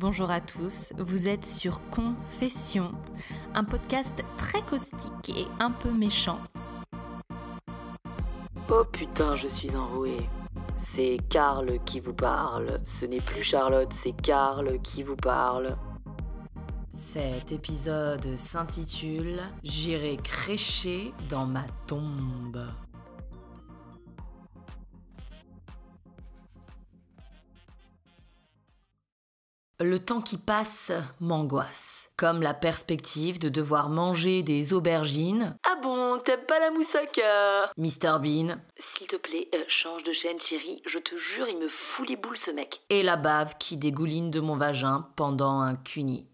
Bonjour à tous, vous êtes sur Confession, un podcast très caustique et un peu méchant. Oh putain, je suis enroué. C'est Karl qui vous parle. Ce n'est plus Charlotte, c'est Karl qui vous parle. Cet épisode s'intitule J'irai crécher dans ma tombe. Le temps qui passe m'angoisse, comme la perspective de devoir manger des aubergines. Ah bon, t'aimes pas la moussaka? Mr Bean. S'il te plaît, euh, change de chaîne, chérie. Je te jure, il me fout les boules, ce mec. Et la bave qui dégouline de mon vagin pendant un cuni.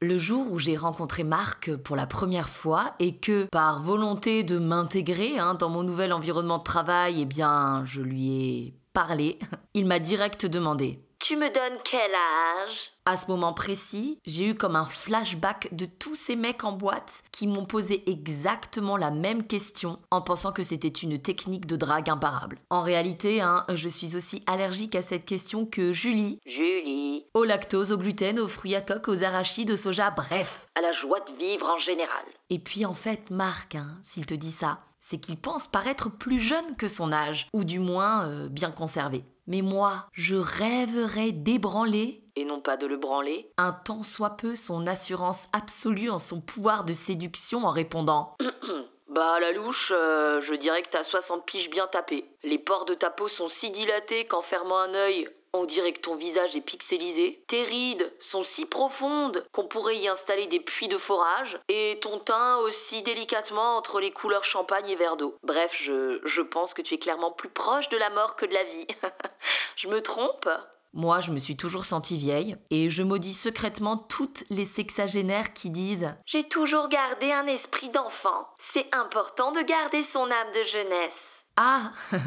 Le jour où j'ai rencontré Marc pour la première fois et que, par volonté de m'intégrer hein, dans mon nouvel environnement de travail, eh bien, je lui ai parlé, il m'a direct demandé Tu me donnes quel âge? À ce moment précis, j'ai eu comme un flashback de tous ces mecs en boîte qui m'ont posé exactement la même question en pensant que c'était une technique de drague imparable. En réalité, hein, je suis aussi allergique à cette question que Julie, Julie. au lactose, au gluten, aux fruits à coque, aux arachides, au soja, bref. À la joie de vivre en général. Et puis en fait, Marc, hein, s'il te dit ça, c'est qu'il pense paraître plus jeune que son âge, ou du moins euh, bien conservé. Mais moi, je rêverais d'ébranler, Et non pas de le branler. un tant soit peu, son assurance absolue en son pouvoir de séduction en répondant Bah, à la louche, euh, je dirais que t'as 60 piges bien tapées. Les pores de ta peau sont si dilatés qu'en fermant un œil, on dirait que ton visage est pixelisé. Tes rides sont si profondes qu'on pourrait y installer des puits de forage. Et ton teint aussi délicatement entre les couleurs champagne et verre d'eau. Bref, je, je pense que tu es clairement plus proche de la mort que de la vie. je me trompe? Moi, je me suis toujours sentie vieille, et je maudis secrètement toutes les sexagénaires qui disent J'ai toujours gardé un esprit d'enfant. C'est important de garder son âme de jeunesse. Ah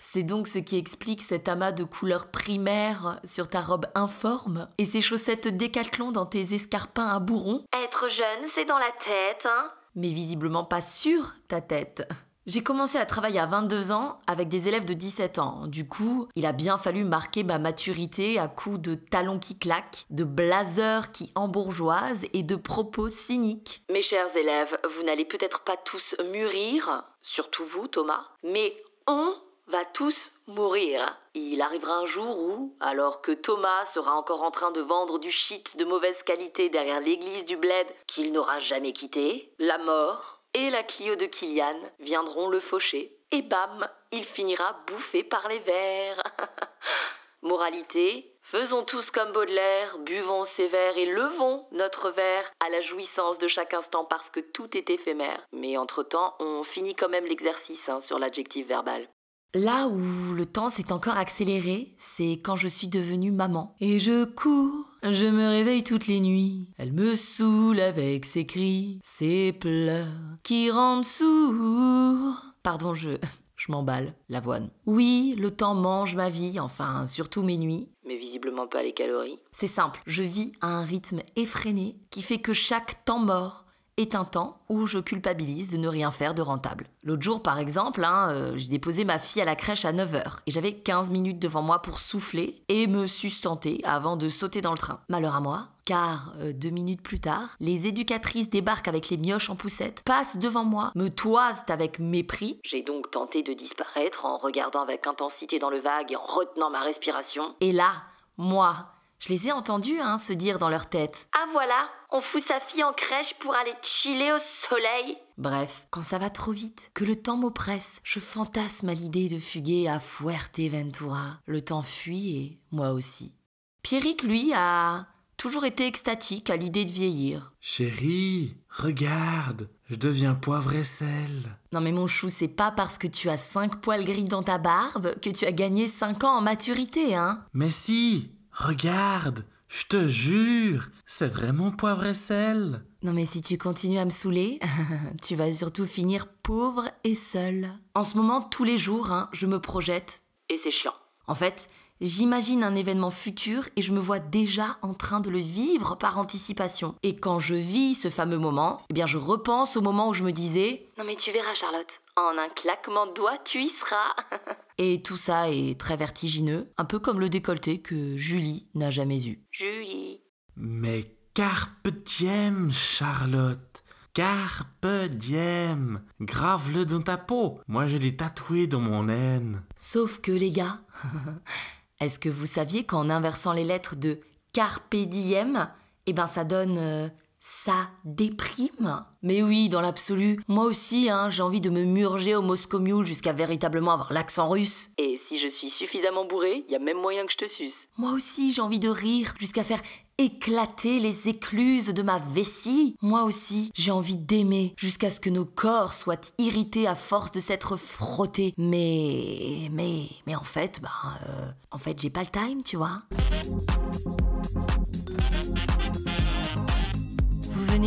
C'est donc ce qui explique cet amas de couleurs primaires sur ta robe informe et ces chaussettes décathlon dans tes escarpins à bourron, Être jeune, c'est dans la tête, hein mais visiblement pas sur ta tête. J'ai commencé à travailler à 22 ans avec des élèves de 17 ans. Du coup, il a bien fallu marquer ma maturité à coups de talons qui claquent, de blazers qui embourgeoisent et de propos cyniques. Mes chers élèves, vous n'allez peut-être pas tous mûrir, surtout vous, Thomas, mais on va tous mourir. Il arrivera un jour où, alors que Thomas sera encore en train de vendre du shit de mauvaise qualité derrière l'église du bled qu'il n'aura jamais quitté, la mort et la Clio de Kylian viendront le faucher. Et bam, il finira bouffé par les vers. Moralité, faisons tous comme Baudelaire, buvons ces verres et levons notre verre à la jouissance de chaque instant parce que tout est éphémère. Mais entre-temps, on finit quand même l'exercice hein, sur l'adjectif verbal. Là où le temps s'est encore accéléré, c'est quand je suis devenue maman. Et je cours, je me réveille toutes les nuits. Elle me saoule avec ses cris, ses pleurs qui rendent sourd. Pardon, je, je m'emballe, l'avoine. Oui, le temps mange ma vie, enfin, surtout mes nuits. Mais visiblement pas les calories. C'est simple, je vis à un rythme effréné qui fait que chaque temps mort est un temps où je culpabilise de ne rien faire de rentable. L'autre jour, par exemple, hein, euh, j'ai déposé ma fille à la crèche à 9h et j'avais 15 minutes devant moi pour souffler et me sustenter avant de sauter dans le train. Malheur à moi, car euh, deux minutes plus tard, les éducatrices débarquent avec les mioches en poussette, passent devant moi, me toisent avec mépris J'ai donc tenté de disparaître en regardant avec intensité dans le vague et en retenant ma respiration. et là, moi, je les ai entendus hein, se dire dans leur tête Ah voilà, on fout sa fille en crèche pour aller chiller au soleil. Bref, quand ça va trop vite, que le temps m'oppresse, je fantasme à l'idée de fuguer à Fuerteventura. Le temps fuit et moi aussi. Pierrick, lui, a toujours été extatique à l'idée de vieillir. Chérie, regarde, je deviens poivre et sel. Non mais mon chou, c'est pas parce que tu as cinq poils gris dans ta barbe que tu as gagné cinq ans en maturité, hein Mais si, regarde, je te jure, c'est vraiment poivre et sel. Non mais si tu continues à me saouler, tu vas surtout finir pauvre et seul. En ce moment, tous les jours, hein, je me projette Et c'est chiant. En fait, J'imagine un événement futur et je me vois déjà en train de le vivre par anticipation. Et quand je vis ce fameux moment, eh bien je repense au moment où je me disais Non mais tu verras Charlotte, en un claquement de doigts, tu y seras. et tout ça est très vertigineux, un peu comme le décolleté que Julie n'a jamais eu. Julie. Mais carpe diem, Charlotte. Carpe diem. Grave-le dans ta peau. Moi, je l'ai tatoué dans mon haine. Sauf que les gars, est-ce que vous saviez qu'en inversant les lettres de carpe diem, eh ben ça donne euh, ça déprime Mais oui, dans l'absolu, moi aussi, hein, j'ai envie de me murger au Moscow Mule jusqu'à véritablement avoir l'accent russe. Et si je suis suffisamment bourré, y a même moyen que je te suce. Moi aussi, j'ai envie de rire jusqu'à faire éclater les écluses de ma vessie. Moi aussi, j'ai envie d'aimer jusqu'à ce que nos corps soient irrités à force de s'être frottés. Mais, mais, mais en fait, bah, euh, en fait, j'ai pas le time, tu vois.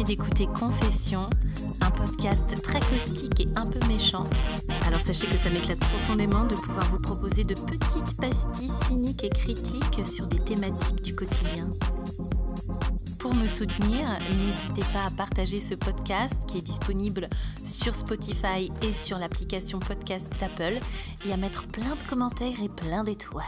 D'écouter Confession, un podcast très caustique et un peu méchant. Alors sachez que ça m'éclate profondément de pouvoir vous proposer de petites pastilles cyniques et critiques sur des thématiques du quotidien. Pour me soutenir, n'hésitez pas à partager ce podcast qui est disponible sur Spotify et sur l'application podcast d'Apple et à mettre plein de commentaires et plein d'étoiles.